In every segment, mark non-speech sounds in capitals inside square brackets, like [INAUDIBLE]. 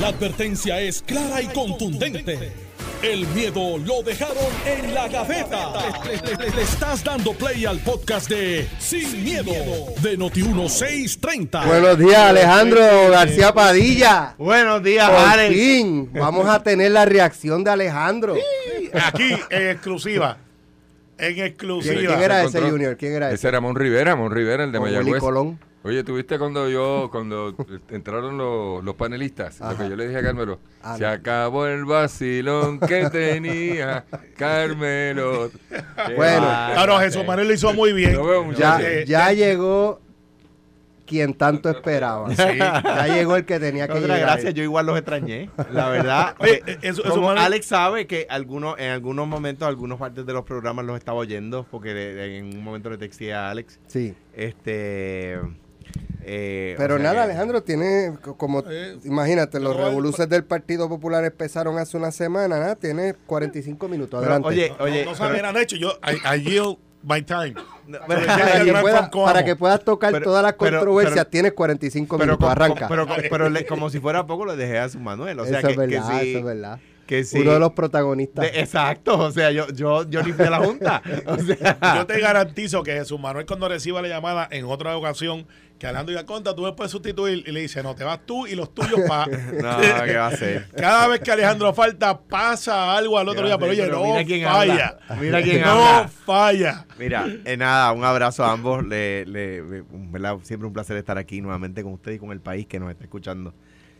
La advertencia es clara y contundente. El miedo lo dejaron en la gaveta. Le, le- le estás dando play al podcast de Sin, miedo, de Noti1630. Buenos días, Alejandro García Padilla. Buenos días, Por Alex. fin, vamos a tener la reacción de Alejandro. Aquí, en exclusiva. En ¿Quién, exclusiva. quién era ese Junior? ¿Quién era Ese ese? era Mon Rivera, Mon Rivera, el de Mayagüez. Colón. Oye, ¿tuviste cuando yo, cuando entraron los, los panelistas? Lo que yo le dije a Carmelo. Ah, Se no. acabó el vacilón que tenía Carmelo. [LAUGHS] Bueno. Ah, no, Jesús Manuel lo hizo muy bien. Veo, Ya, llegó quien tanto esperaba. Ya llegó el que tenía que Otra llegar. gracias, yo igual los extrañé. La verdad, [LAUGHS] Oye, eh, eso- eso, como Manuel- Alex sabe que algunos, en algunos momentos, algunos partes de los programas los estaba oyendo, porque en un momento le texté a Alex. Sí. Este. Eh, Pero o sea nada, que- Alejandro, tiene co- como, Eh, imagínate, los no, revoluces del Partido Popular empezaron hace una semana, nada, tiene 45 minutos. Pero, Adelante. oye, no, oye. no saben, han hecho. Yo, I, I yield my time. pero- para, que pueda- para puedas tocar Pero- todas las controversias, pero- tienes 45 pero, minutos, arranca. pero, pero le- como si fuera poco, lo dejé a su Manuel. O sea eso que, es verdad, que sí, eso es verdad. Que sí. Uno de los protagonistas. de- exacto, o sea, yo, yo, yo ni fui a la junta. [LAUGHS] O sea, Yo te garantizo que Jesús Manuel, cuando reciba la llamada en otra ocasión, que Alejandro diga, conta, tú me puedes sustituir. Y le dice, no, te vas tú y los tuyos para. [LAUGHS] no, [LAUGHS] ¿qué va a hacer? Cada vez que Alejandro falta, pasa algo al otro día. Pero oye, no mira quién falla. habla. Mira quién no habla. falla. Mira, eh, nada, un abrazo a ambos. Le. Siempre un placer estar aquí nuevamente con ustedes y con el país que nos está escuchando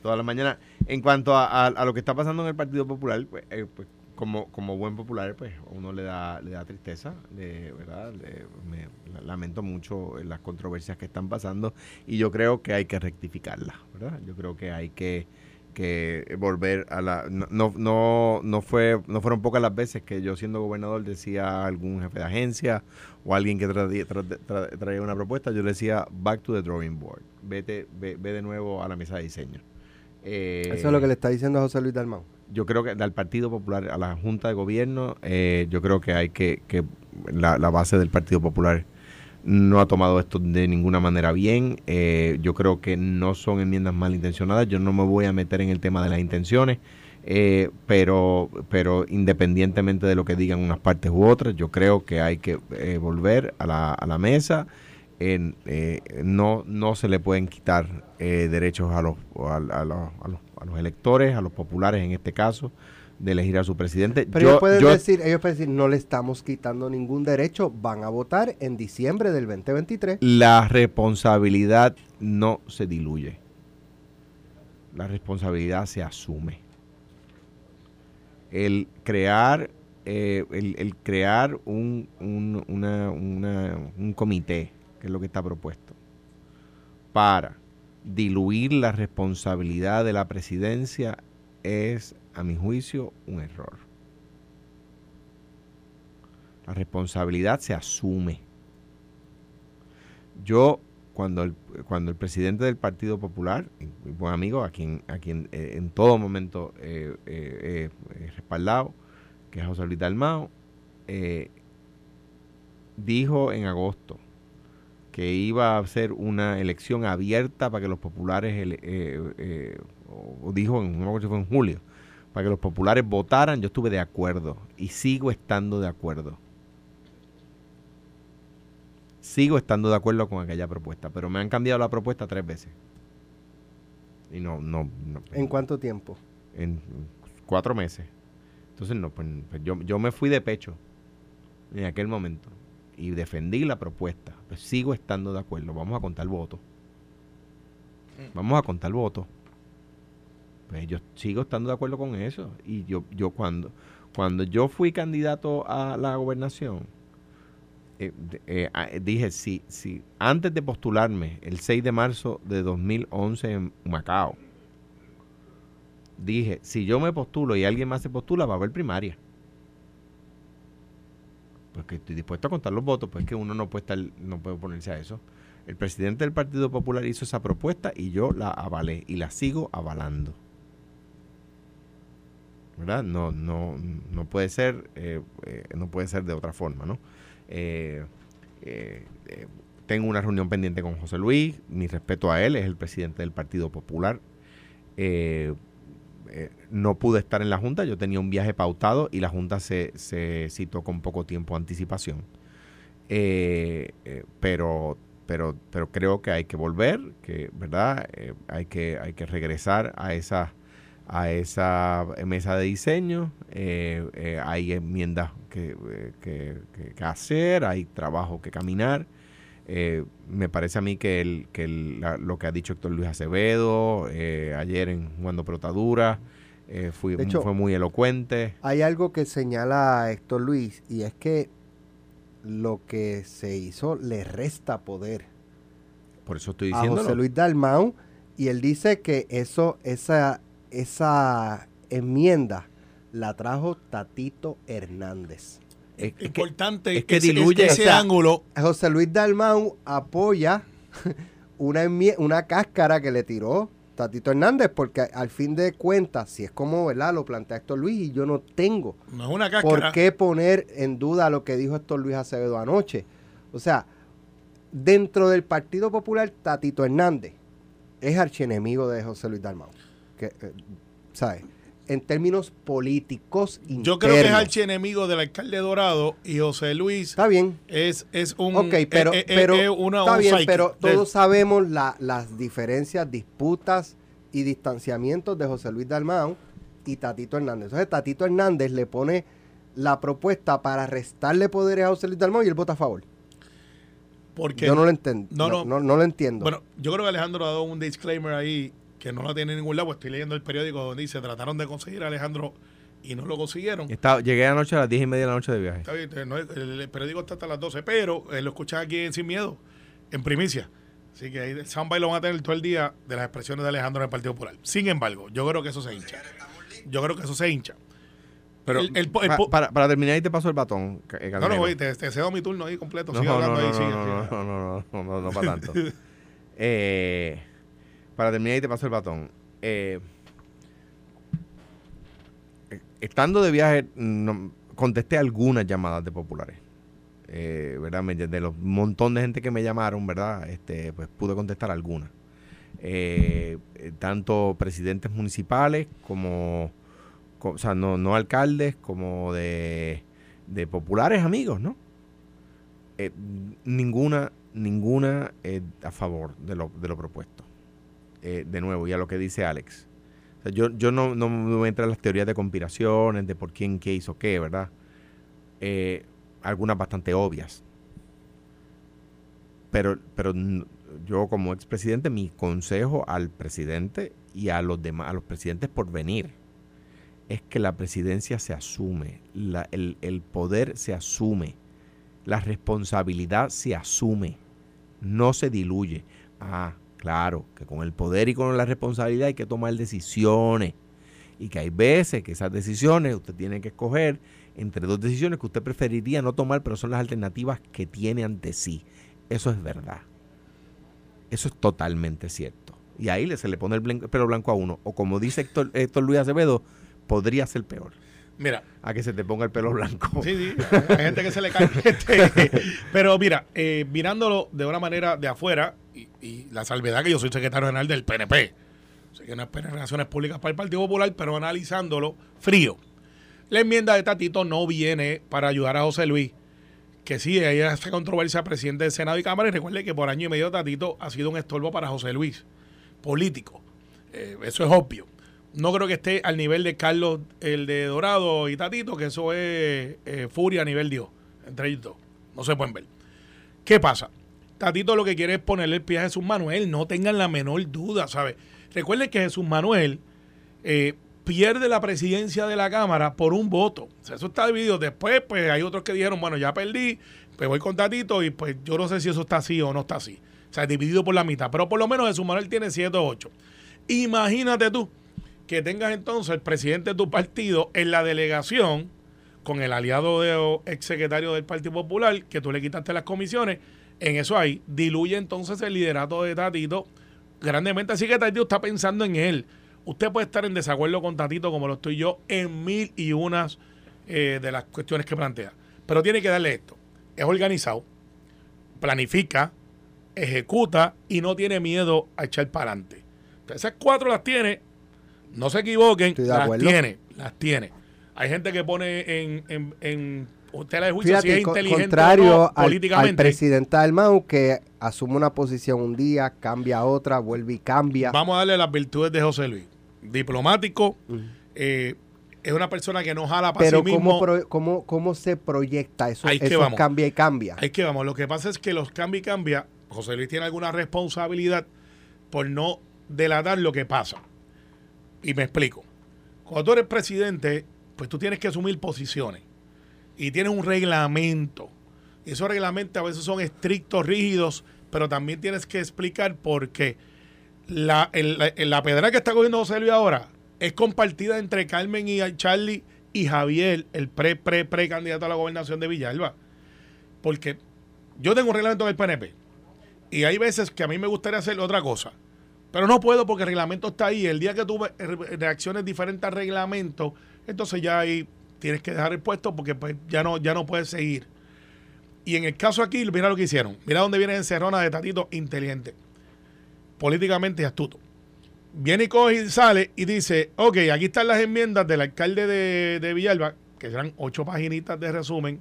todas las mañanas. En cuanto a, a- a lo que está pasando en el Partido Popular, pues, eh, pues, como, como buen popular, pues uno le da, le da tristeza, le- ¿verdad? Le- me la- lamento mucho las controversias que están pasando y yo creo que hay que rectificarlas, ¿verdad? Yo creo que hay que volver a la no no no fue no fueron pocas las veces que yo siendo gobernador decía a algún jefe de agencia o alguien que traía, tra- tra- traía una propuesta yo le decía back to the drawing board vete ve, ve de nuevo a la mesa de diseño Eh, Eso es lo que le está diciendo José Luis Dalmau. yo creo que al Partido Popular, a la Junta de Gobierno, eh, yo creo que hay que, que la, la base del Partido Popular no ha tomado esto de ninguna manera bien. Eh, yo creo que no son enmiendas malintencionadas. Yo no me voy a meter en el tema de las intenciones, eh, pero, pero independientemente de lo que digan unas partes u otras, yo creo que hay que eh, volver a la, a la mesa. En, eh, no, no se le pueden quitar eh, derechos a los, a, a los, a los- a los electores, a los populares en este caso, de elegir a su presidente. Pero Yo- ellos pueden yo- decir, ellos pueden decir, no le estamos quitando ningún derecho, van a votar en diciembre del 2023. la responsabilidad no se diluye. La responsabilidad se asume. El crear, eh, el, el crear un, un, una- una- un comité, que es lo que está propuesto, para diluir la responsabilidad de la presidencia es, a mi juicio, un error. La responsabilidad se asume. Yo, cuando el, cuando el presidente del Partido Popular, mi buen amigo, a quien, a quien eh, en todo momento eh, eh, he respaldado, que es José Luis Dalmao, dijo en agosto que iba a hacer una elección abierta para que los populares, eh, eh, o dijo, en- no me acuerdo si fue en julio, para que los populares votaran, yo estuve de acuerdo y sigo estando de acuerdo sigo estando de acuerdo con aquella propuesta, pero me han cambiado la propuesta tres veces. Y no, no, no ¿En cuánto tiempo? en cuatro meses. Entonces, no, pues, pues yo, yo me fui de pecho en aquel momento y defendí la propuesta. Pues sigo estando de acuerdo. Vamos a contar votos. Vamos a contar votos. Pues yo sigo estando de acuerdo con eso. Y yo, yo cuando, cuando yo fui candidato a la gobernación, eh, eh, dije, si, si antes de postularme el 6 de marzo de 2011 en Macao, dije, si yo me postulo y alguien más se postula, va a haber primaria. Pues que estoy dispuesto a contar los votos, pues que uno no puede estar, no puede oponerse a eso. El presidente del Partido Popular hizo esa propuesta y yo la avalé y la sigo avalando. ¿Verdad? No, no, no puede ser, eh, eh, no puede ser de otra forma, ¿no? Eh, tengo una reunión pendiente con José Luis, mi respeto a él, es el presidente del Partido Popular. Eh, no pude estar en la Junta, yo tenía un viaje pautado y la Junta se, se citó con poco tiempo de anticipación. Eh, eh, pero, pero, pero creo que hay que volver, que, ¿verdad? Eh, hay, que, hay que regresar a esa, a esa mesa de diseño. Hay enmiendas que, que- que hacer, hay trabajo que caminar. Eh, me parece a mí que, el, que el- la- lo que ha dicho Héctor Luis Acevedo eh, ayer en Jugando Protadura eh, fue, De hecho- fue muy elocuente. Hay algo que señala Héctor Luis y es que lo que se hizo le resta poder Por eso estoy diciendo. José Luis Dalmau y él dice que eso esa esa enmienda la trajo Tatito Hernández. Es, es que- Importante es que ese- diluye, ese o sea, ángulo. José Luis Dalmau apoya [LAUGHS] una, una cáscara que le tiró Tatito Hernández, porque al fin de cuentas, si es como ¿verdad? lo plantea Héctor Luis, y yo no tengo No es una por cáscara. qué poner en duda lo que dijo Héctor Luis Acevedo anoche. O sea, dentro del Partido Popular, Tatito Hernández es archienemigo de José Luis Dalmau. Que, eh, ¿Sabes? En términos políticos internos. Yo creo que es archienemigo del alcalde Dorado y José Luis Está bien. es, es un. Ok, pero, pero una- está un bien, pero todos sabemos la- las diferencias, disputas y distanciamientos de José Luis Dalmau y Tatito Hernández. Entonces, Tatito Hernández le pone la propuesta para restarle poderes a José Luis Dalmau y él vota a favor. Porque Yo no lo entiendo. No, No, no. no, no lo entiendo. Bueno, yo creo que Alejandro ha dado un disclaimer ahí que no lo tiene en ningún lado. pues Estoy leyendo el periódico donde dice trataron de conseguir a Alejandro y no lo consiguieron. llegué anoche a las 10 y media de la noche de viaje. Está bien, no es- el, el periódico está hasta las 12, pero eh, lo escuchan aquí en Sin Miedo, en primicia. Así que ahí el soundbite lo van a tener todo el día de las expresiones de Alejandro en el Partido Popular. Sin embargo, yo creo que eso se hincha. Yo creo que eso se hincha. Pero El- el po- el pa- po- para, para terminar, ahí te paso el batón. ca- eh, No, no, Carmelo. oye, te, te cedo mi turno ahí completo. No, Sigue no, hablando no, ahí, no, sigue, no, sigue. no, no, no, no, no, no para tanto. Eh, para terminar, y te paso el batón. Eh, estando de viaje, contesté algunas llamadas de populares. Eh, ¿verdad? De los montón de gente que me llamaron, ¿verdad? Este, pues pude contestar algunas. Eh, tanto presidentes municipales como, co- o sea, no, no alcaldes, como de, de populares amigos, ¿no? Ninguna, ninguna a favor de lo, de lo propuesto. Eh, de nuevo, y a lo que dice Alex. Yo, yo no, no me entrar en las teorías de conspiraciones, de por quién, qué hizo qué, ¿verdad? Eh, algunas bastante obvias. Pero, pero yo como expresidente, mi consejo al presidente y a los demás, a los presidentes por venir, es que la presidencia se asume, la- el, el poder se asume, la responsabilidad se asume, no se diluye. Ah, claro, que con el poder y con la responsabilidad hay que tomar decisiones. Y que hay veces que esas decisiones usted tiene que escoger entre dos decisiones que usted preferiría no tomar, pero son las alternativas que tiene ante sí. Eso es verdad. Eso es totalmente cierto. Y ahí le- se le pone el pelo blanco a uno. O como dice Héctor, Héctor Luis Acevedo, podría ser peor. Mira, A que se te ponga el pelo blanco. Sí, sí, hay gente que se le cae. Este, [LAUGHS] pero mira, eh, mirándolo de una manera de afuera, y, la salvedad que yo soy secretario general del PNP, sé que no es relaciones públicas para el Partido Popular, pero analizándolo frío. La enmienda de Tatito no viene para ayudar a José Luis, que sí, hay esa controversia presidente del Senado y Cámara, y recuerde que por año y medio Tatito ha sido un estorbo para José Luis, político. Eh, eso es obvio. No creo que esté al nivel de Carlos, el de Dorado y Tatito, que eso es eh, furia a nivel Dios, entre ellos dos. No se pueden ver. ¿Qué pasa? Tatito lo que quiere es ponerle el pie a Jesús Manuel, no tengan la menor duda, ¿sabes? Recuerden que Jesús Manuel eh, pierde la presidencia de la Cámara por un voto. O eso está dividido. Después, pues hay otros que dijeron, bueno, ya perdí, pues voy con Tatito y pues yo no sé si eso está así o no está así. O sea, dividido por la mitad. Pero por lo menos Jesús Manuel tiene 7 o 8. Imagínate tú que tengas entonces el presidente de tu partido en la delegación con el aliado de ex secretario del Partido Popular, que tú le quitaste las comisiones, en eso ahí, diluye entonces el liderato de Tatito grandemente. Así que Tatito está pensando en él. Usted puede estar en desacuerdo con Tatito, como lo estoy yo, en mil y unas eh, de las cuestiones que plantea. Pero tiene que darle esto. Es organizado, planifica, ejecuta y no tiene miedo a echar para adelante. Esas cuatro las tiene. No se equivoquen, las acuerdo. tiene, las tiene. Hay gente que pone en, en, en tela de juicio Fíjate, si es inteligente contrario o no, al- al, políticamente. presidente Dalmau que asume una posición un día, cambia otra, vuelve y cambia. Vamos a darle las virtudes de José Luis. Diplomático, eh, es una persona que no jala para Pero sí ¿cómo, mismo. pro- cómo, ¿cómo se proyecta eso? Ahí que eso vamos. cambia y cambia. Es que vamos, lo que pasa es que los cambia y cambia. José Luis tiene alguna responsabilidad por no delatar lo que pasa. Y me explico. Cuando tú eres presidente, pues tú tienes que asumir posiciones. Y tienes un reglamento. Esos reglamentos a veces son estrictos, rígidos, pero también tienes que explicar por qué. La, la, la pedra que está cogiendo José Luis ahora es compartida entre Carmen y Charlie y Javier, el pre, pre, pre candidato a la gobernación de Villalba. Porque yo tengo un reglamento del PNP y hay veces que a mí me gustaría hacer otra cosa, pero no puedo porque el reglamento está ahí. El día que tú ve- re- reacciones diferentes al reglamento, entonces ya ahí tienes que dejar el puesto porque pues, ya, no, ya no puedes seguir. Y en el caso aquí, mira lo que hicieron. Mira dónde viene encerrona de Tatito inteligente, políticamente astuto. Viene y coge y sale y dice, ok, aquí están las enmiendas del alcalde de, de Villalba, que serán ocho paginitas de resumen.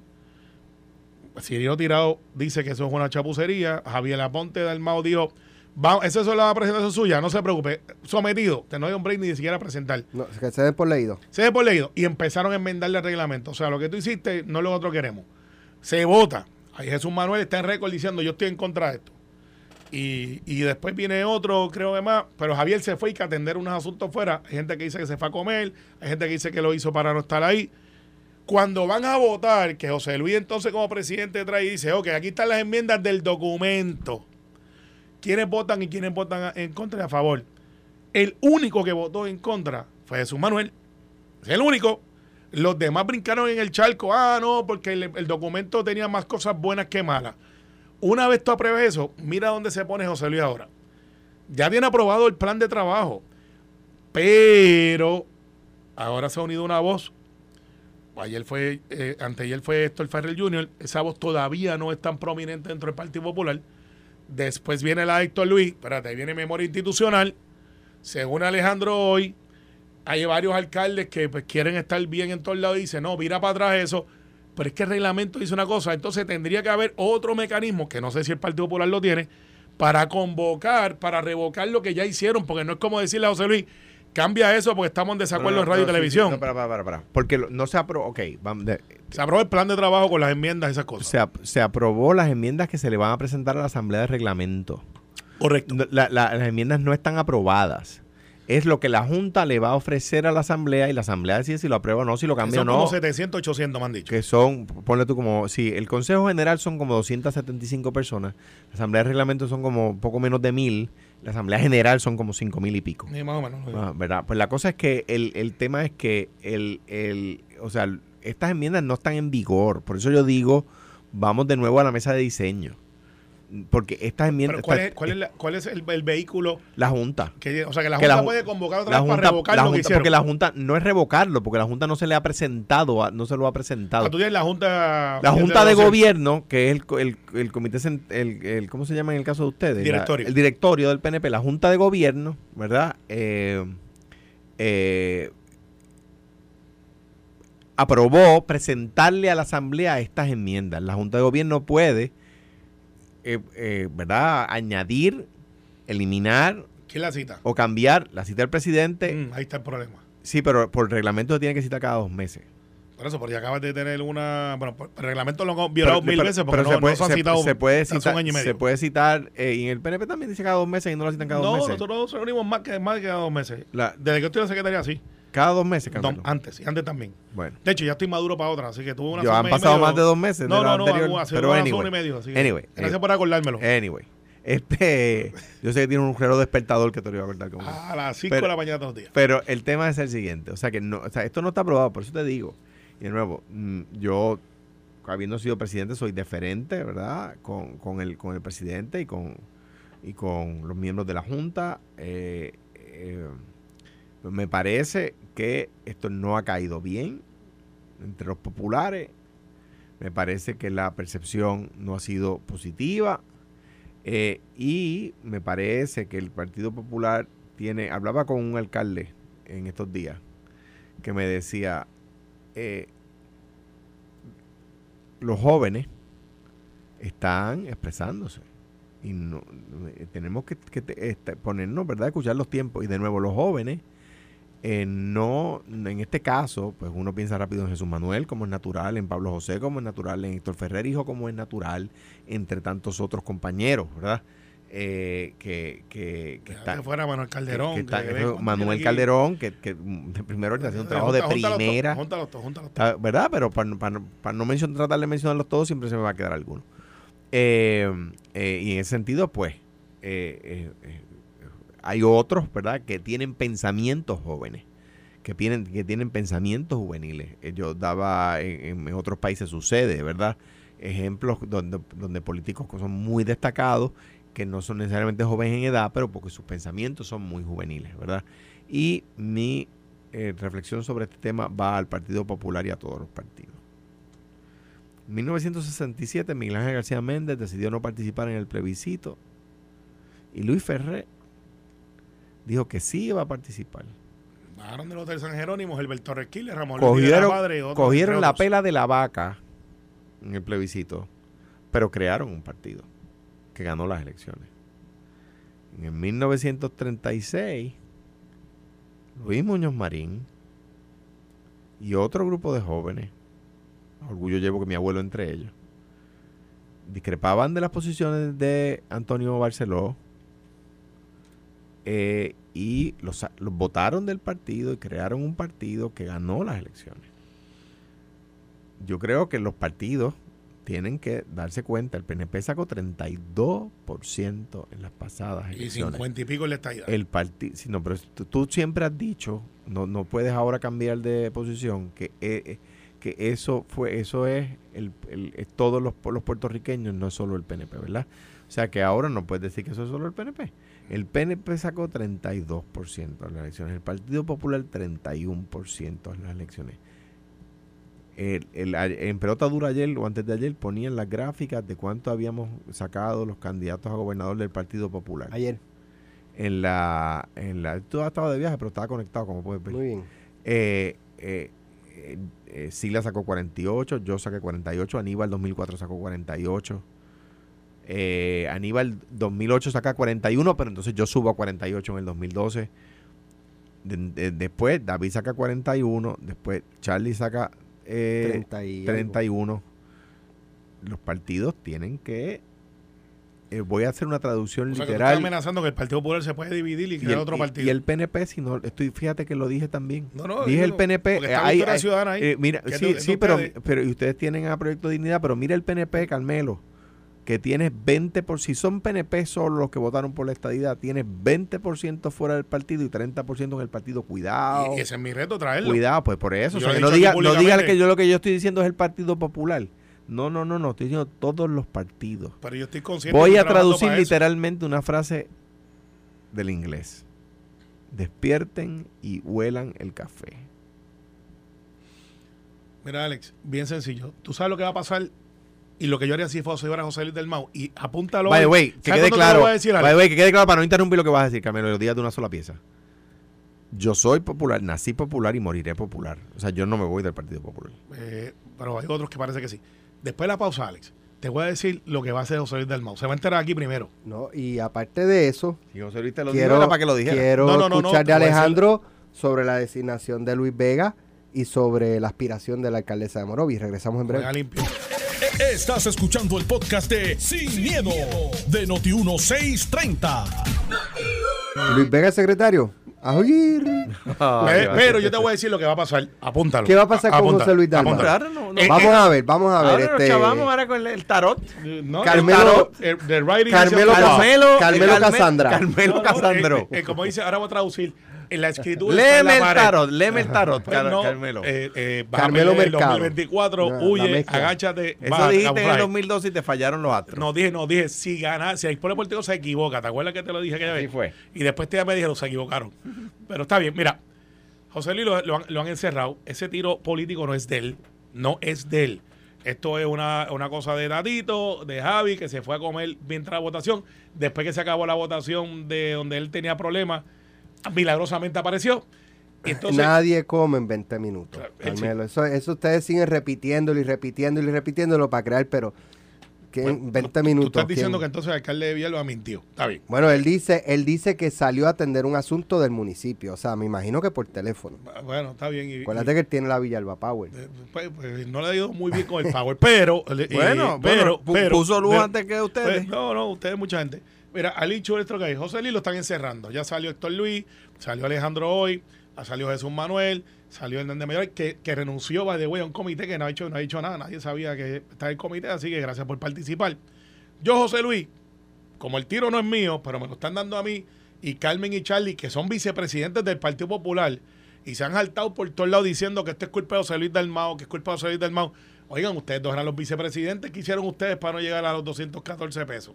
Cirilo Tirado dice que eso es una chapucería. Javier Aponte del Mao dijo, vamos, esa es la presentación suya, no se preocupe. Sometido, que no hay un break ni siquiera presentar. No, que se den por leído. Se ve por leído y empezaron a enmendarle el reglamento. O sea, lo que tú hiciste no es lo que nosotros queremos. Se vota. Ahí Jesús Manuel está en récord diciendo yo estoy en contra de esto. Y, y después viene otro, creo que más, pero Javier se fue y que atender unos asuntos fuera. Hay gente que dice que se fue a comer, hay gente que dice que lo hizo para no estar ahí. Cuando van a votar, que José Luis entonces como presidente trae y dice, ok, aquí están las enmiendas del documento. ¿Quiénes votan y quiénes votan en contra y a favor? El único que votó en contra fue Jesús Manuel. Es el único. Los demás brincaron en el charco. Ah, no, porque el, el documento tenía más cosas buenas que malas. Una vez tú apruebes eso, mira dónde se pone José Luis ahora. Ya tiene aprobado el plan de trabajo. Pero ahora se ha unido una voz. Ayer fue, eh, anteayer fue Héctor Ferrer Jr. Esa voz todavía no es tan prominente dentro del Partido Popular. Después viene la de Héctor Luis. Espérate, ahí viene memoria institucional. Según Alejandro hoy, hay varios alcaldes que pues, quieren estar bien en todos lados y dicen, no, mira para atrás eso. Pero es que el reglamento dice una cosa, entonces tendría que haber otro mecanismo, que no sé si el Partido Popular lo tiene, para convocar, para revocar lo que ya hicieron, porque no es como decirle a José Luis, cambia eso porque estamos en desacuerdo en radio y televisión. sí, no, para, para, para, para. Porque no se aprobó. Ok, vamos. Se aprobó el plan de trabajo con las enmiendas, esas cosas. se, ap- se aprobó las enmiendas que se le van a presentar a la Asamblea de Reglamento. Correcto. No, la- la- las enmiendas no están aprobadas. Es lo que la Junta le va a ofrecer a la Asamblea y la Asamblea decide si lo aprueba o no, si lo cambia o Son como no. 700, 800 me han dicho. Que son, ponle tú como, si el Consejo General son como 275 personas, la Asamblea de Reglamento son como poco menos de mil, la Asamblea General son como cinco mil y pico. Sí, más o menos. Ah, ¿verdad? Pues la cosa es que el, el tema es que el, el, o sea, estas enmiendas no están en vigor. Por eso yo digo, vamos de nuevo a la mesa de diseño. Porque estas enmiendas, ¿cuál esta- es, cuál es, la- cuál es el, el vehículo? la Junta. Que, o sea, que la Que Junta la puede convocar otra La vez para junta, revocar la lo que Junta- hicieron. porque la Junta no es revocarlo, porque la Junta no se le ha presentado, no se lo ha presentado. Ah, tú tienes la Junta... La Junta de. Gobierno, que es el, el, el comité, el, el- ¿cómo se llama en el caso de ustedes? La- Directorio. el directorio del PNP, la Junta de Gobierno, ¿verdad? Eh, eh, aprobó presentarle a la Asamblea estas enmiendas. La Junta de Gobierno puede, eh, eh, ¿verdad? Añadir, eliminar ¿Quién la cita? o cambiar la cita del presidente. Mm, ahí está el problema. Sí, pero por reglamento tiene que citar cada dos meses. Por eso, porque acabas de tener una... Bueno, el reglamento lo han violado Pero- mil pero- veces porque pero no, se puede, no se han se- citado se puede citar, un año y medio. se puede citar eh, y en el PNP también dice cada dos meses y no lo citan cada dos no, meses. nosotros nos reunimos más que, más que cada dos meses. La- Desde que estoy en la secretaría, sí. Cada dos meses, No, Carmelo. antes, y antes también. Bueno, De hecho, ya estoy maduro para otra, así que tuve una yo, han pasado medio- más de dos meses. No, de no, no, anterior, hace pero una anyway, semana y medio. Así que anyway, gracias anyway. por acordármelo. anyway. Este, [LAUGHS] yo sé que tiene un reloj despertador que te lo iba a cortar como. a las 5 Pero- de la mañana todos los días. Pero el tema es el siguiente, o sea que no, o sea, esto no está aprobado, por eso te digo. Y de nuevo, mm, yo habiendo sido presidente soy deferente, ¿verdad? Con, con el con el presidente y con y con los miembros de la junta. Eh, eh, me parece que esto no ha caído bien entre los populares. Me parece que la percepción no ha sido positiva. Eh, y me parece que el Partido Popular tiene, hablaba con un alcalde en estos días que me decía, eh, los jóvenes están expresándose y no, eh, tenemos que, que te- este, ponernos, ¿verdad?, escuchar los tiempos. Y de nuevo, los jóvenes, eh, no, en este caso, pues uno piensa rápido en Jesús Manuel, como es natural, en Pablo José, como es natural, en Héctor Ferrer, hijo, como es natural, entre tantos otros compañeros, ¿verdad? Eh, que, que, que está- fuera Manuel Calderón. que está- que ven Manuel. Calderón, que, que de primera hace un trabajo de Junta- primera. Júntalos todos, júntalos todos. ¿Verdad? Pero para, para, para no mencionar, tratar de mencionarlos todos, siempre se me va a quedar alguno. Eh, eh, y en ese sentido, pues, eh, eh, eh, hay otros, ¿verdad?, que tienen pensamientos jóvenes, que tienen, que tienen pensamientos juveniles. Eh, Yo daba, en, otros países sucede, ¿verdad? Ejemplos donde, donde políticos son muy destacados, que no son necesariamente jóvenes en edad, pero porque sus pensamientos son muy juveniles, ¿verdad? Y mi eh, reflexión sobre este tema va al Partido Popular y a todos los partidos. En 1967, Miguel Ángel García Méndez decidió no participar en el plebiscito y Luis Ferré dijo que sí iba a participar. Bajaron del Hotel San Jerónimo, Gilberto Ramón Cogieron, otros, cogieron la pela de la vaca en el plebiscito, pero crearon un partido que ganó las elecciones. En 1936, Luis Muñoz Marín y otro grupo de jóvenes, orgullo llevo que mi abuelo entre ellos, discrepaban de las posiciones de Antonio Barceló eh, y los, votaron del partido y crearon un partido que ganó las elecciones. Yo creo que los partidos tienen que darse cuenta, el PNP sacó 32% en las pasadas Y elecciones. 50 y pico la estadía. El partido, no, pero tú, tú siempre has dicho, no, no puedes ahora cambiar de posición, que, eh, eh, que eso fue, eso es el, el- es todos los, los puertorriqueños, no es solo el PNP, ¿verdad? O sea que ahora no puedes decir que eso es solo el PNP. El PNP sacó 32% en las elecciones, el Partido Popular 31% en las elecciones. El- el- en pelota dura ayer o antes de ayer ponían las gráficas de cuánto habíamos sacado los candidatos a gobernador del Partido Popular Ayer. en la, en la tú has estado de viaje pero estaba conectado como puedes ver Muy bien. eh, eh, eh, eh, Sila sacó 48 yo saqué 48 Aníbal 2004 sacó 48 eh, Aníbal 2008 saca 41 pero entonces yo subo a 48 en el 2012 De- de- después David saca 41 después Charlie saca eh, 30 y algo. 31 los partidos tienen que eh, voy a hacer una traducción o sea, que tú literal estás amenazando que el Partido Popular se puede dividir y y crear el, otro y- partido. y el PNP, si no, estoy, fíjate que lo dije también. No, no, dije el dígalo, PNP. porque eh, está hay- hay- Ciudadana ahí, eh, mira, sí, de sí, pero, pero y ustedes tienen a Proyecto Dignidad, pero mira el PNP, Carmelo, que tienes 20%, por, si son PNP solo los que votaron por la estadidad, tienes 20% fuera del partido y 30% en el partido. Cuidado. Y ese es mi reto, traerlo. Cuidado, pues por eso. O sea, no dicho diga, aquí no diga que yo lo que yo estoy diciendo es el Partido Popular. No, no, no, no. Estoy diciendo todos los partidos. Pero yo estoy consciente. Voy a traducir literalmente una frase del inglés. Despierten y huelan el café. Mira, Alex, bien sencillo. Tú sabes lo que va a pasar y lo que yo haría si fuera fuera José Luis del Mau. Y apúntalo. By the way, que ¿Sabes quede claro. voy a decir, by Alex? the way, que quede claro para no interrumpir lo que vas a decir, Carmelo, los días de una sola pieza. Yo soy popular, nací popular y moriré popular. O sea, yo no me voy del Partido Popular. Eh, pero hay otros que parece que sí. Después de la pausa, Alex, te voy a decir lo que va a hacer José Luis del Mau. Se va a enterar aquí primero. No, y aparte de eso, Si José Luis te lo quiero, dijo, era para que lo dijera. quiero No, no, no, no, escuchar de Alejandro sobre la designación de Luis Vega y sobre la aspiración de la alcaldesa de Morovis. Regresamos en breve. Estás escuchando el podcast de Sin, miedo, de Noti1630. Luis Vega, secretario. A oír. Va. pero yo te voy a decir lo que va a pasar. Apúntalo. ¿Qué va a pasar con José Luis apúntalo. Ahora no, no. Eh, Vamos eh, a ver, vamos a ver. Ahora nos este, chavamos ahora con el, tarot. No, Carmelo- el- el- the writing is Carmelo wall. Carmelo- Carmelo Carme- Casandra. Carmelo No, no, Casandro. eh, eh, como dice, ahora voy a traducir. En la escritura. está en Léeme el tarot, léeme el tarot, Pues Car- no, Carmelo. eh, eh, Carmelo Mercado. 2024, La- la huye, agáchate. Eso va, dijiste en el camuflaje. 2012 y te fallaron los astros. No, dije, no, dije, si gana, si el pueblo político se equivoca, ¿te acuerdas que te lo dije aquella vez? fue. Y después te me dijeron, se equivocaron. Pero está bien, mira, José Luis lo, lo han, lo han encerrado. Ese tiro político no es de él, no es de él. Esto es una, una cosa de Tatito, de Javi, que se fue a comer mientras la votación. Después que se acabó la votación de donde él tenía problemas, milagrosamente apareció. Entonces, Nadie come en 20 minutos. Carmelo. Eso, eso ustedes siguen repitiéndolo y repitiéndolo y repitiéndolo para crear, pero que bueno, en 20 tú- minutos. Tú estás diciendo que entonces el alcalde de Villalba mintió. Está bien. Bueno, él dice, él dice que salió a atender un asunto del municipio. O sea, me imagino que por teléfono. Bueno, está bien. y- Acuérdate que él tiene la Villalba Power. Eh, pues, pues, no le ha ido muy bien con el Power, pero. eh, Bueno, pero, bueno, pero- puso luz pero- antes que ustedes. pues, no, no, ustedes, mucha gente. Mira, Ali Chulestro que. José Luis lo están encerrando. Ya salió Héctor Luis, salió Alejandro hoy, salió Jesús Manuel, salió Hernández Mayor, que, que renunció by the way, a un comité que no ha hecho, no ha dicho nada. Nadie sabía que está en el comité, así que gracias por participar. Yo, José Luis, como el tiro no es mío, pero me lo están dando a mí, y Carmen y Charlie, que son vicepresidentes del Partido Popular, y se han saltado por todos lados diciendo que esto es culpa de José Luis Dalmao, que es culpa de José Luis Dalmao. Oigan, ustedes dos eran los vicepresidentes que hicieron ustedes para no llegar a los 214 pesos,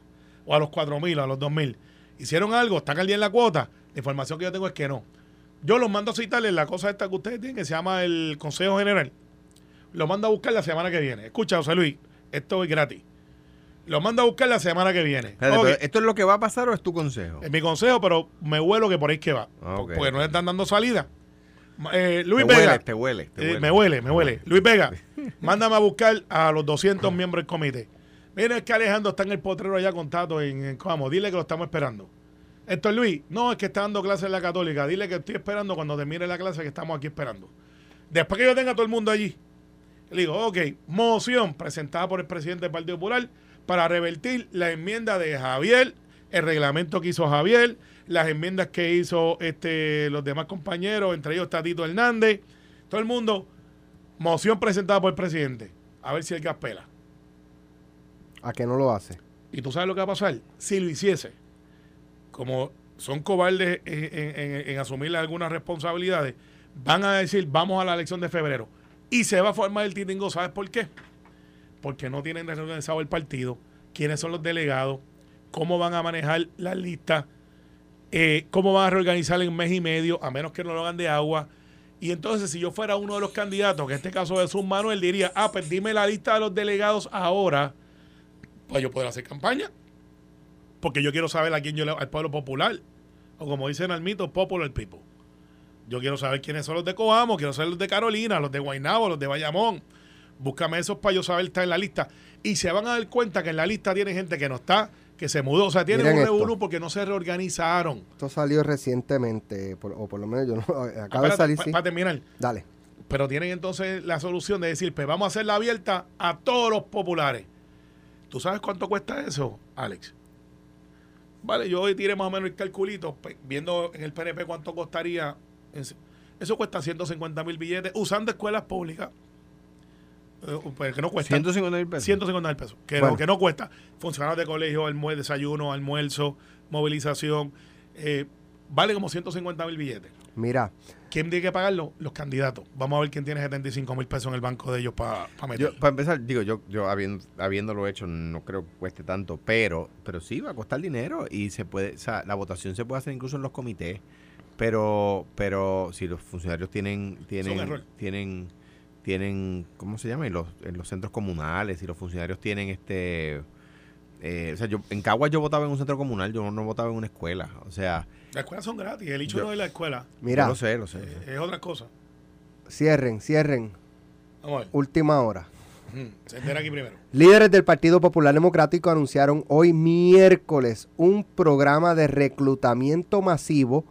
o a los 4 mil, o a los 2 mil. ¿Hicieron algo? ¿Están al día en la cuota? La información que yo tengo es que no. Yo los mando a citarles la cosa esta que ustedes tienen, que se llama el Consejo General. Lo mando a buscar la semana que viene. Escucha, José Luis, esto es gratis. Lo mando a buscar la semana que viene. Espérate, Ok. pero ¿Esto es lo que va a pasar o es tu consejo? Es mi consejo, pero me huelo que por ahí que va. Ah. Porque no le están dando salida. Eh, Luis te Vega. huele, te huele, te eh, huele. me huele, me huele. [LAUGHS] Luis Vega, mándame a buscar a los 200 miembros del comité. Mira, es que Alejandro está en el potrero allá con Tato en, en Coamo. Dile que lo estamos esperando. Héctor Luis, no, es que está dando clase en la católica. Dile que estoy esperando cuando termine la clase que estamos aquí esperando. Después que yo tenga todo el mundo allí, le digo, ok, moción presentada por el presidente del Partido Popular para revertir la enmienda de Javier, el reglamento que hizo Javier, las enmiendas que hizo este, los demás compañeros, entre ellos Tatito Hernández, todo el mundo, moción presentada por el presidente. A ver si el gas pela. ¿A qué no lo hace? ¿Y tú sabes lo que va a pasar? Si lo hiciese, como son cobardes en, en- asumir algunas responsabilidades, van a decir, vamos a la elección de febrero. Y se va a formar el titingo, ¿sabes por qué? Porque no tienen reorganizado el partido, quiénes son los delegados, cómo van a manejar las listas, eh, cómo van a reorganizar en un mes y medio, a menos que no lo hagan de agua. Y entonces, si yo fuera uno de los candidatos, que en este caso es un Manuel, diría, ah, pues dime la lista de los delegados ahora, para yo poder hacer campaña. Porque yo quiero saber a quién yo le al pueblo popular. O como dicen al mito, popular people. Yo quiero saber quiénes son los de Coamo, quiero saber los de Carolina, los de Guaynabo, los de Bayamón. Búscame esos para yo saber estar en la lista. Y se van a dar cuenta que en la lista tiene gente que no está, que se mudó. O sea, tienen Miren un revolú porque no se reorganizaron. Esto salió recientemente, por- o por lo menos yo no. Acaba de Espérate, salir, sí. Para terminar. Dale. Pero tienen entonces la solución de decir, pues vamos a hacerla abierta a todos los populares. ¿Tú sabes cuánto cuesta eso, Alex? Vale, yo hoy tiré más o menos el calculito, pe- viendo en el PNP cuánto costaría. Eso cuesta 150 mil billetes usando escuelas públicas. Eh, pues que no cuesta. 150 mil pesos. 150 mil pesos. Que, Bueno. no, que no cuesta. Funcionarios de colegio, almuer- desayuno, almuerzo, movilización. eh, vale como 150 mil billetes. Mira, ¿Quién tiene que pagarlo? Los candidatos. Vamos a ver quién tiene 75 mil pesos en el banco de ellos para meter. Yo, para empezar, digo, yo, yo habiendo, habiéndolo hecho, no creo que cueste tanto, pero, pero sí va a costar dinero y se puede, o sea, la votación se puede hacer incluso en los comités, pero, pero si los funcionarios tienen, un tienen, error. tienen, tienen, ¿cómo se llama? En los, en los centros comunales, y los funcionarios tienen este, eh, o sea, yo en Caguas yo votaba en un centro comunal, yo no votaba en una escuela, o sea, Las escuelas son gratis. El hecho Yo- no es la escuela. mira, yo lo sé, lo sé. eh, es otra cosa. cierren, cierren. Vamos a ver. Última hora. Ujú. Se entera aquí primero. Líderes del Partido Popular Democrático anunciaron hoy miércoles un programa de reclutamiento masivo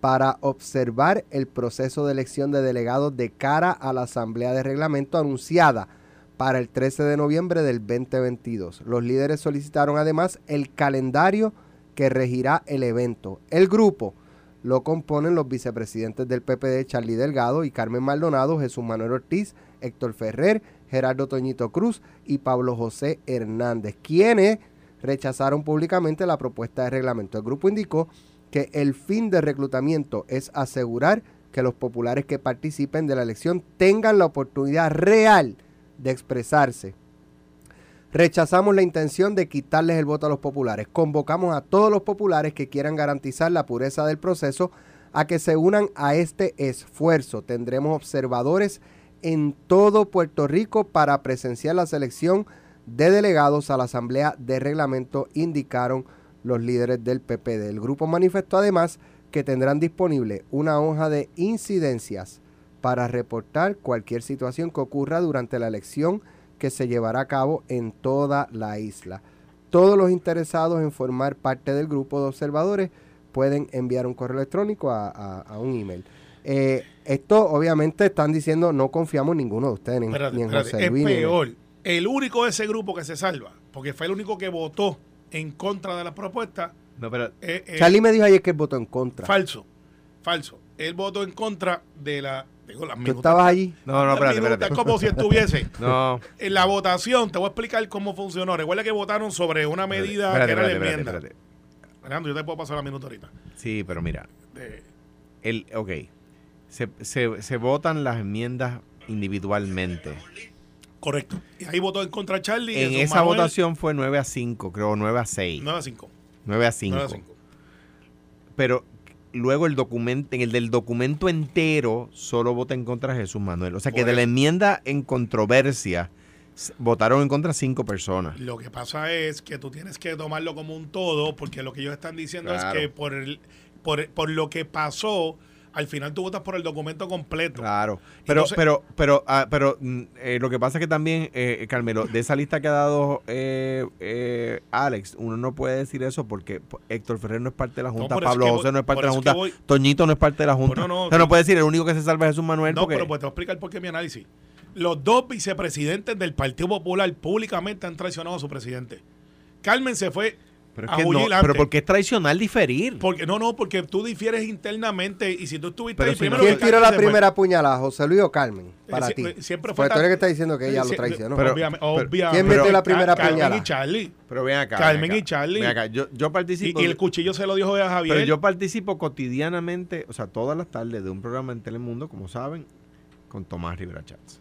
para observar el proceso de elección de delegados de cara a la Asamblea de Reglamento anunciada para el 13 de noviembre del 2022. Los líderes solicitaron además el calendario que regirá el evento. El grupo lo componen los vicepresidentes del PPD, Charlie Delgado y Carmen Maldonado, Jesús Manuel Ortiz, Héctor Ferrer, Gerardo Toñito Cruz y Pablo José Hernández, quienes rechazaron públicamente la propuesta de reglamento. El grupo indicó que el fin del reclutamiento es asegurar que los populares que participen de la elección tengan la oportunidad real de expresarse. Rechazamos la intención de quitarles el voto a los populares. Convocamos a todos los populares que quieran garantizar la pureza del proceso a que se unan a este esfuerzo. Tendremos observadores en todo Puerto Rico para presenciar la selección de delegados a la Asamblea de Reglamento, indicaron los líderes del PPD. El grupo manifestó además que tendrán disponible una hoja de incidencias para reportar cualquier situación que ocurra durante la elección que se llevará a cabo en toda la isla. Todos los interesados en formar parte del grupo de observadores pueden enviar un correo electrónico a, a- a un email. Eh, esto obviamente están diciendo no confiamos en ninguno de ustedes, ni, en- Espérate, ni en espérate, José es Luis. ni en- peor. El único de ese grupo que se salva, porque fue el único que votó en contra de la propuesta, No, pero es, es Charlie me dijo ayer que él votó en contra. falso. Falso. Él votó en contra de la. Digo, las ¿Tú minutas- estabas allí? No, no, espérate, minutas espérate. como si estuviese. [LAUGHS] No. En la votación, te voy a explicar cómo funcionó. Recuerda que votaron sobre una medida Espérate, que era la espérate, enmienda. espérate, espérate. Fernando, yo te puedo pasar la minuta ahorita. Sí, pero mira, De- el, ok, se, se, se votan las enmiendas individualmente. correcto. Y ahí votó en contra Charlie. En esa Manuel, votación fue 9 a 5, creo, 9 a 6. 9 a 5. 9 a 5. 9 a 5. Pero luego el documento, en el del documento entero, solo vota en contra Jesús Manuel. O sea que Por de la eso. enmienda en controversia, votaron en contra cinco personas. Lo que pasa es que tú tienes que tomarlo como un todo, porque lo que ellos están diciendo Claro. es que por, el, por, por lo que pasó, al final tú votas por el documento completo. Claro. Pero, Entonces- pero, pero, ah, pero mm, eh, lo que pasa es que también, eh, Carmelo, de esa lista que ha dado eh, eh, Alex, uno no puede decir eso porque Héctor Ferrer no es parte de la Junta, Pablo José voy- no es parte de la Junta, voy- Toñito no es parte de la Junta. Bueno, no, o sea, no puede decir el único que se salva es Jesús Manuel No, porque... pero pues te voy a explicar por qué mi análisis. Los dos vicepresidentes del Partido Popular públicamente han traicionado a su presidente. Carmen se fue pero, es que no, pero porque es tradicional diferir. Porque, no, no, porque tú difieres internamente y si tú estuviste Pero ahí si primero no- ¿Quién que tiró Carmen la primera puñalada, José Luis o Carmen? Para Eh, ti. sie- siempre fue Porque tú eres que está diciendo que ella Eh, lo sí, traicionó. pero- obviamente, pero- obviamente. ¿Quién metió la primera Carmen puñalada? y Charlie. Pero ven acá. Carmen ven acá, y Charlie. ven acá, Yo, yo Y, participo... y el cuchillo se lo dio a Javier. Pero yo participo cotidianamente, o sea, todas las tardes de un programa en Telemundo, como saben, con Tomás Rivera Chats.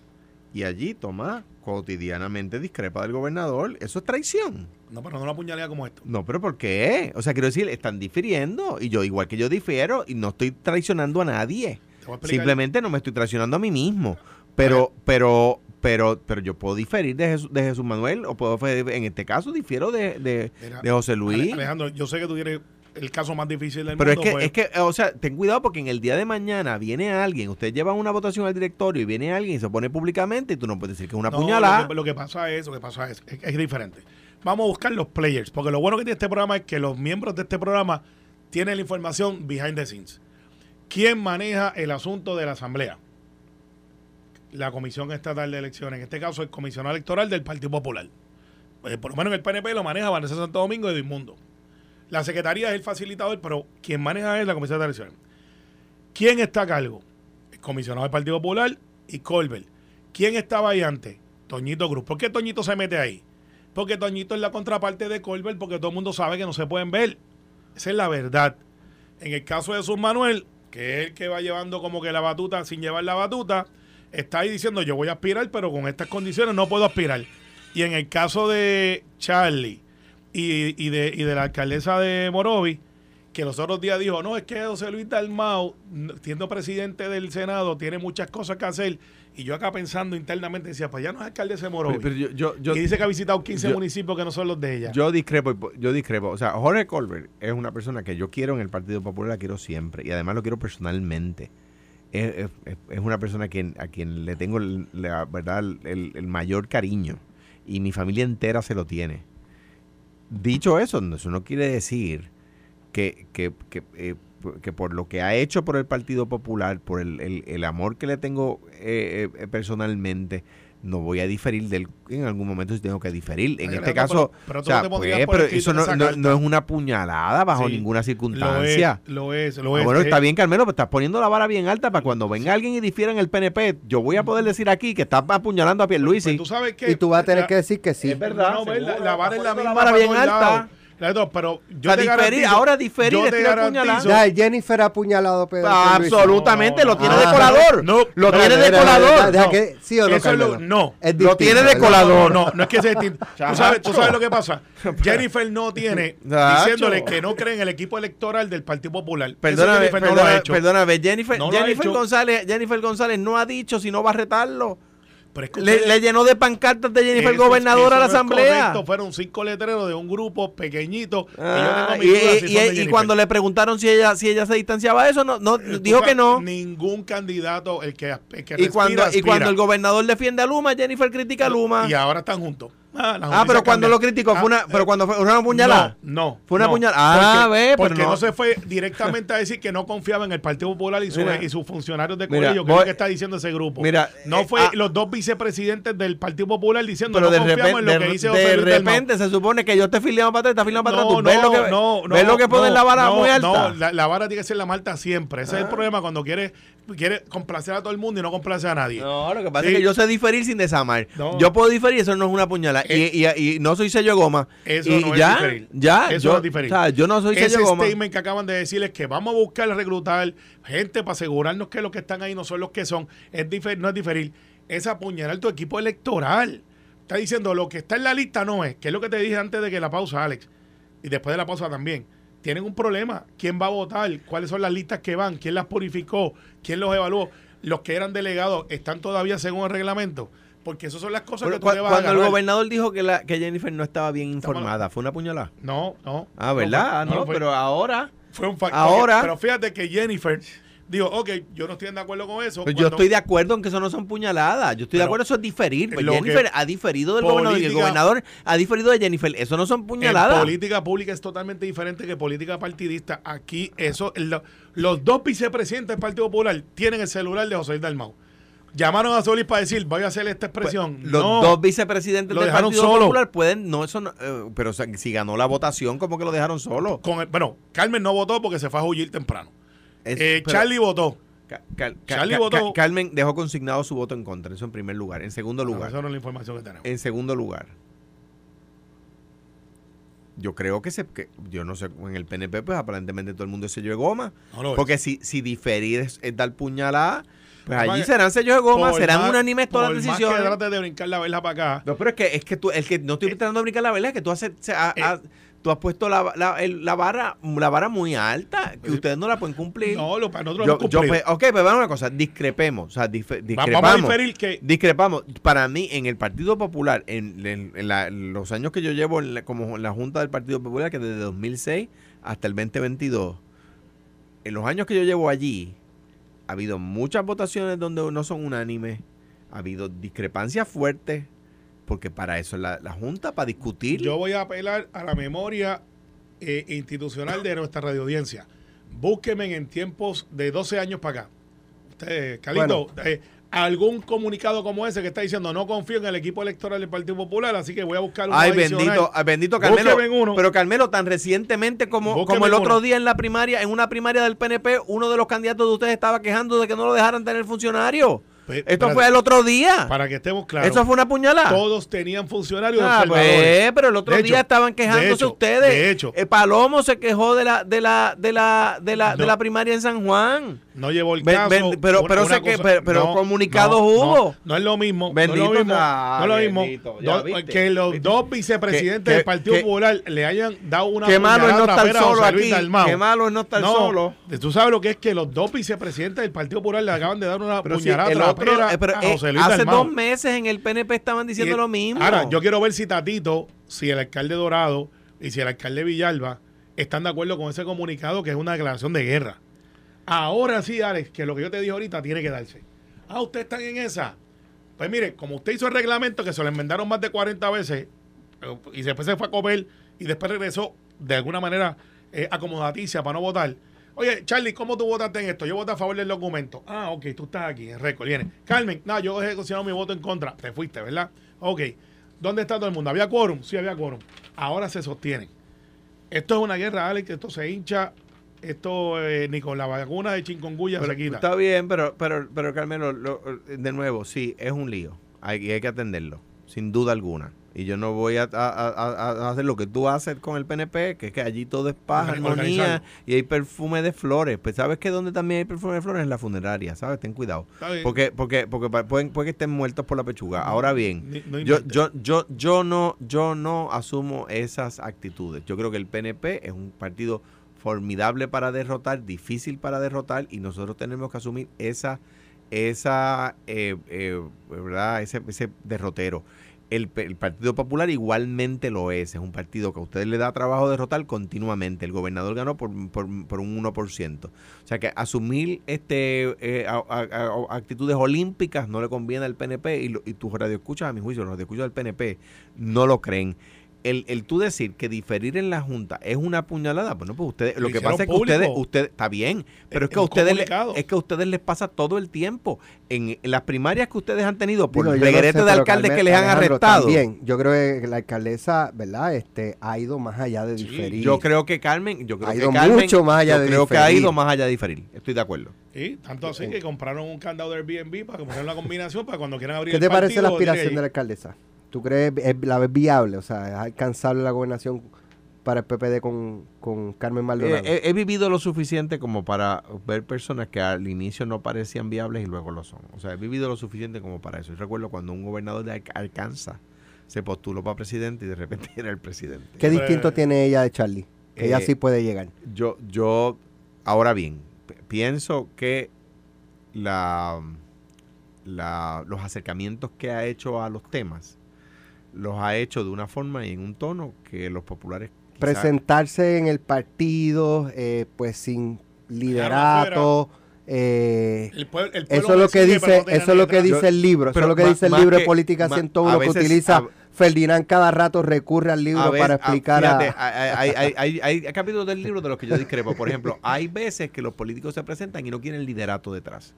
Y allí Tomás cotidianamente discrepa del gobernador. Eso es traición. No, pero no una puñalada como esto. No, pero ¿por qué? O sea, quiero decir, están difiriendo. Y yo, igual que yo difiero, y no estoy traicionando a nadie. A. Simplemente no me estoy traicionando a mí mismo. Pero, pero, pero, pero yo puedo diferir de Jesús, de Jesús Manuel, o puedo, en este caso, difiero de, de, Mira, de José Luis. Ale- Alejandro, yo sé que tú tienes el caso más difícil del Pero es mundo. que, pues, es que, o sea, ten cuidado porque en el día de mañana viene alguien, usted lleva una votación al directorio y viene alguien y se pone públicamente y tú no puedes decir que es una no, puñalada. Lo que, lo que pasa es, lo que pasa es, es, es diferente. Vamos a buscar los players, porque lo bueno que tiene este programa es que los miembros de este programa tienen la información behind the scenes. ¿Quién maneja el asunto de la asamblea? La Comisión Estatal de Elecciones, en este caso el comisionado electoral del Partido Popular. Pues, por lo menos en el PNP lo maneja Vanessa Santo Domingo y Edmundo. La secretaría es el facilitador, pero quien maneja es la Comisión de Elecciones. ¿Quién está a cargo? El comisionado del Partido Popular y Colbert. ¿Quién estaba ahí antes? Toñito Cruz. ¿Por qué Toñito se mete ahí? Porque Toñito es la contraparte de Colbert, porque todo el mundo sabe que no se pueden ver. Esa es la verdad. En el caso de Jesús Manuel, que es el que va llevando como que la batuta sin llevar la batuta, está ahí diciendo yo voy a aspirar, pero con estas condiciones no puedo aspirar. Y en el caso de Charlie y, y de, y de la alcaldesa de Morovi, que los otros días dijo, no, es que José Luis Dalmau, siendo presidente del Senado, tiene muchas cosas que hacer. Y yo acá pensando internamente decía, pues ya no es alcaldesa de Morovi. Pero yo, yo, yo, y dice que ha visitado 15 yo- municipios que no son los de ella. yo discrepo, yo discrepo. O sea, Jorge Colbert es una persona que yo quiero en el Partido Popular, la quiero siempre. Y además lo quiero personalmente. Es, es- es- una persona a quien, a quien le tengo el, la verdad el, el mayor cariño. Y mi familia entera se lo tiene. Dicho eso, eso no quiere decir que, que, que, eh, que por lo que ha hecho por el Partido Popular, por el, el- el amor que le tengo eh, eh, personalmente, no voy a diferir del en algún momento si tengo que diferir. En Ay, este caso, pero- pero o sea, pues, pero eso no, no- es una puñalada bajo Sí, ninguna Lo circunstancia. es, lo es, lo es. bueno, Eh, está bien, Carmelo, pero estás poniendo la vara bien alta para cuando venga alguien y difiera en el PNP. Yo voy a poder decir aquí que estás apuñalando a pues Pierluisi. tú sabes que Y tú vas a tener la- que decir que sí. Es verdad, No, no, seguro, la, la vara es la misma la vara bien alta. Claro, pero yo sea, te diferir- garantizo, ahora diferir yo te Ya, Jennifer ha apuñalado a Pedro Pierluisi. Absolutamente, lo tiene no, de no, colador. no, lo no, tiene de colador. deja No. que- ¿Sí o no, Eso es lo- Carmelo? no. Es Lo distinto, tiene de. No, no, no es que sea distinto. [LAUGHS] ¿Tú sabes, tú sabes lo que pasa. [LAUGHS] Jennifer no tiene diciéndole que no cree en el equipo electoral del Partido Popular. Perdóname, Jennifer no lo ha perdóname, hecho. perdóname, Jennifer, No lo ha Jennifer hecho. González, Jennifer González no ha dicho si no va a retarlo. Pero es que Le, llenó de pancartas de Jennifer Eso- gobernadora a la no asamblea. correcto, Fueron cinco letreros de un grupo pequeñito. Ah, y, y Jennifer. cuando le preguntaron si ella si ella se distanciaba de eso, no, no Tú dijo que no. Ningún candidato, el que, el que Y cuando, respira, y cuando el gobernador defiende a Luma, Jennifer critica a Luma. Y ahora están juntos. Ah, Ah, pero cuando cambia. lo criticó, fue una, Ah, pero eh, cuando fue una puñalada. No, no. Fue una no. puñalada. Ah, Porque- ve, pero Porque no. no. se fue directamente a [LAUGHS] decir que no confiaba en el Partido Popular y, su- Mira. y sus funcionarios de Mira, colegio, que voy- es lo que está diciendo ese grupo. Mira, no eh, fue ah, los dos vicepresidentes del Partido Popular diciendo Pero no de confiamos repente, en lo que de, dice de Dalmau". repente se supone que yo te filiando para atrás, está filiando para atrás. No, ves lo que, no, no, ves lo que ponen no, la vara no, muy alta. No, la, la vara tiene que ser la malta siempre. Ese es el problema cuando quiere, quiere complacer a todo el mundo y no complace a nadie. No, lo que pasa Sí. es que yo sé diferir sin desamar. No. Yo puedo diferir, eso no es una puñalada. Y, y- y no soy sello goma. Eso y no ya, es diferir. Ya, Eso yo, no es o sea, yo no soy Ese sello goma. statement que acaban de decir es que vamos a buscar reclutar gente para asegurarnos que los que están ahí no son los que son. Es difer- no es diferir. Es apuñalar tu equipo electoral. Está diciendo lo que está en la lista no es, que es lo que te dije antes de que la pausa, Alex. Y después de la pausa también. Tienen un problema. ¿Quién va a votar? ¿Cuáles son las listas que van? ¿Quién las purificó? ¿Quién los evaluó? Los que eran delegados están todavía según el reglamento. Porque esas son las cosas que tú te vas cuando a el gobernador dijo que, la, que Jennifer no estaba bien informada, ¿fue una puñalada? No, no. Ah, ¿verdad? No, No, pero ahora... Fue un factor. Ahora- Pero fíjate que Jennifer dijo, ok, yo no estoy de acuerdo con eso. Pues yo estoy de acuerdo en que eso no son puñaladas. Yo estoy de acuerdo, eso es diferir. Pues Jennifer ha diferido del gobernador y el gobernador ha diferido de Jennifer. Eso no son puñaladas. política pública es totalmente diferente que política partidista. Aquí, eso, lo- los dos vicepresidentes del Partido Popular tienen el celular de José Dalmau. Llamaron a Solís para decir, voy a hacer esta Pues, expresión. los No. dos vicepresidentes Lo del dejaron Partido solo. Popular pueden, no, eso no, eh, pero o sea, si ganó la votación, ¿cómo que lo dejaron solo? Con el- bueno, Carmen no votó porque se fue a huir temprano. Es- Eh, pero- Charlie votó. Cal- Charlie votó- Ca- Carmen dejó consignado su voto en contra, eso en primer lugar. En segundo No, lugar, esa no es la información que tenemos. en segundo lugar, yo creo que se, que, yo no sé, en el PNP pues aparentemente todo el mundo sello de goma, No es. porque si, si diferir es, es dar puñalada, pues allí que- serán sellos de goma, serán más- unánimes todas las más que decisiones. trates de brincar la verja para acá. No, pero es que es que tú, el que no estoy tratando de brincar la verdad es que tú has, Eh. tú has puesto la, la, el- la vara la vara muy alta, que Eh, ustedes no la pueden cumplir. No, lo, para nosotros yo, hemos yo, pues, ok, pero vamos a una cosa, discrepemos, o sea, discrepamos. Vamos a diferir que Discrepamos. Para mí, en el Partido Popular, en, en- en la- en los años que yo llevo como en la Junta del Partido Popular, que desde 2006 hasta el 2022, en los años que yo llevo allí, ha habido muchas votaciones donde no son unánimes, ha habido discrepancias fuertes, porque para eso es la, la Junta, para discutir. Yo voy a apelar a la memoria eh, institucional de nuestra radioaudiencia. Búsquenme en tiempos de 12 años para acá. Usted, Calito, eh, algún comunicado como ese que está diciendo no confío en el equipo electoral del Partido Popular, así que voy a buscar un Ay, bendito, ay, bendito Carmelo. Uno. Pero Carmelo, tan recientemente como, como el otro uno. día en la primaria, en una primaria del PNP, uno de los candidatos de ustedes estaba quejando de que no lo dejaran tener funcionario. Esto espérate, fue el otro día. Para que estemos claros. Eso fue una puñalada. Todos tenían funcionarios Ah, pues, pero el otro De día hecho, estaban quejándose de hecho, ustedes. de hecho. Eh, Palomo se quejó de la de la de la de la, de la primaria en San Juan. No llevó el caso. pero- pero sé que- pero- pero comunicados no, hubo. No, es lo mismo. Bendito, no es lo mismo. ah, no es lo mismo. bendito, ya Do- viste, que los viste. dos vicepresidentes Que- del Partido que- Popular le hayan dado una Qué malo es no estar solo aquí. Qué malo es no estar solo. Tú sabes lo que es que los dos vicepresidentes del Partido Popular le acaban de dar una puñalada otro, eh, pero, a eh, José Luis hace dos meses en el PNP estaban diciendo Y- lo mismo. Ahora, yo quiero ver si Tatito, si el alcalde Dorado y si el alcalde Villalba están de acuerdo con ese comunicado que es una declaración de guerra. Ahora sí, Alex, que lo que yo te dije ahorita tiene que darse. Ah, ustedes están en esa. Pues mire, como usted hizo el reglamento que se lo enmendaron más de 40 veces eh, y después se fue a comer y después regresó de alguna manera eh, acomodaticia para no votar. Oye, Charlie, ¿cómo tú votaste en esto? Yo voté a favor del documento. Ah, ok, tú estás aquí en récord. Viene. Carmen, no, yo he considerado mi voto en contra. Te fuiste, ¿verdad? Ok. ¿Dónde está todo el mundo? ¿Había quórum? Sí, había quórum. Ahora se sostienen. Esto es una guerra, Alex. Esto se hincha. Esto eh, ni con la vacuna de chingonguya se quita. Está bien, pero, pero, pero Carmelo, lo- de nuevo, sí, es un lío. Hay que atenderlo, sin duda alguna. Y yo no voy a, a- a- a hacer lo que tú haces con el PNP, que es que allí todo es paz, armonía y hay perfume de flores. Pues sabes que donde también hay perfume de flores en la funeraria, ¿sabes? Ten cuidado. Porque, porque, porque pueden, puede que estén muertos por la pechuga. Ahora bien, Ni- no yo, yo, yo, yo no, yo no asumo esas actitudes. Yo creo que el PNP es un partido formidable para derrotar, difícil para derrotar, y nosotros tenemos que asumir esa, esa, eh, eh, ¿verdad? Ese, ese derrotero. El, Partido Popular igualmente lo es. Es un partido que a ustedes le da trabajo derrotar continuamente. El gobernador ganó por, por, por un 1%. O sea que asumir este eh, a- a- actitudes olímpicas no le conviene al PNP y, lo- y tus radioescuchas, a mi juicio, los radioescuchas del PNP no lo creen. El, el tú decir que diferir en la Junta es una puñalada, bueno, pues ustedes, Lo lo que pasa es que ustedes, ustedes, está bien, pero es que a ustedes, le- comunicado. es que a ustedes les pasa todo el tiempo. En, en las primarias que ustedes han tenido por Digo, el no sé, de alcaldes Carmen- que les han arrestado. También, yo creo que la alcaldesa, ¿verdad? Este, ha ido más allá de diferir. Yo creo que Carmen, yo creo Ha que ido Carmen, mucho más allá yo de creo que ha diferir. ido más allá de diferir. Estoy de acuerdo. Sí, tanto así que compraron un candado de Airbnb para que una combinación para cuando quieran abrir ¿Qué el te parece la aspiración de la alcaldesa? ¿Tú crees es- la ves viable? O sea, ¿es alcanzable la gobernación para el PPD con, con Carmen Eh, Maldonado? he, he vivido lo suficiente como para ver personas que al inicio no parecían viables y luego lo son. O sea, he vivido lo suficiente como para eso. Yo recuerdo cuando un gobernador de Al- Arkansas se postuló para presidente y de repente [LAUGHS] era el presidente. ¿Qué distinto tiene ella de Charlie? Que ella Eh, sí puede llegar. Yo, yo, ahora bien, pienso que la, la- los acercamientos que ha hecho a los temas los ha hecho de una forma y en un tono que los populares quizá- Presentarse en el partido, eh, pues sin liderato. eh, El pueblo- el pueblo eso es lo que dice, eso es lo que dice el libro, eso es lo que dice el libro de política ma- 101 a que utiliza a- Ferdinand cada rato recurre al libro A veces, para a- explicar fíjate, a, hay, hay- hay- hay- hay capítulos del libro de los que yo discrepo. Por ejemplo, hay veces que los políticos se presentan y no quieren liderato detrás.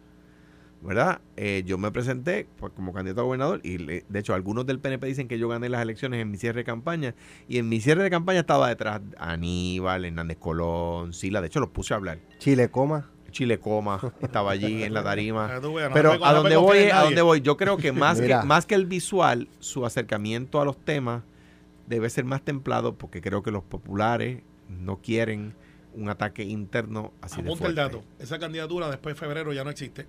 ¿Verdad? Eh, yo me presenté pues, como candidato a gobernador y le- de hecho algunos del PNP dicen que yo gané las elecciones en mi cierre de campaña y en mi cierre de campaña estaba detrás Aníbal, Hernández Colón, Sila, de hecho los puse a hablar. Chile coma. Chile Coma estaba allí en la tarima. No Pero a donde voy, a donde voy, yo creo que más que más que el visual, su acercamiento a los temas debe ser más templado porque creo que los populares no quieren un ataque interno así de Apunta el fuerte. dato. Esa candidatura después de febrero ya no existe.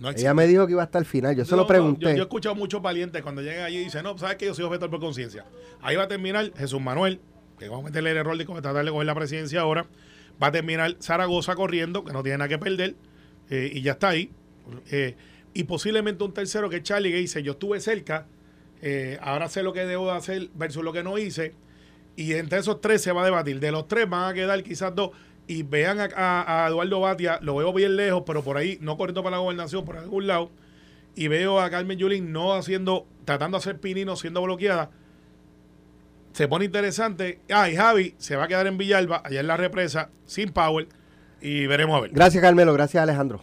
No. Ella me dijo que iba hasta el final, yo se No, lo no, pregunté. yo, yo he escuchado muchos valientes cuando llegan allí y dicen, no, ¿sabes que Yo soy objetor por conciencia. Ahí va a terminar Jesús Manuel, que vamos a meterle el error de tratar de coger la presidencia ahora. Va a terminar Zaragoza corriendo, que no tiene nada que perder, eh, y ya está ahí. Eh, y posiblemente un tercero que es Charlie, que dice, yo estuve cerca, eh, ahora sé lo que debo de hacer versus lo que no hice. Y entre esos tres se va a debatir. De los tres van a quedar quizás dos. Y vean a, a- Eduardo Batia, lo veo bien lejos, pero por ahí, no corriendo para la gobernación, por algún lado. Y veo a Carmen Yulín no haciendo, tratando de hacer pinino, siendo bloqueada. Se pone interesante. Ah, y Javi se va a quedar en Villalba, allá en la represa, sin power. Y veremos a ver. Gracias Carmelo, gracias Alejandro.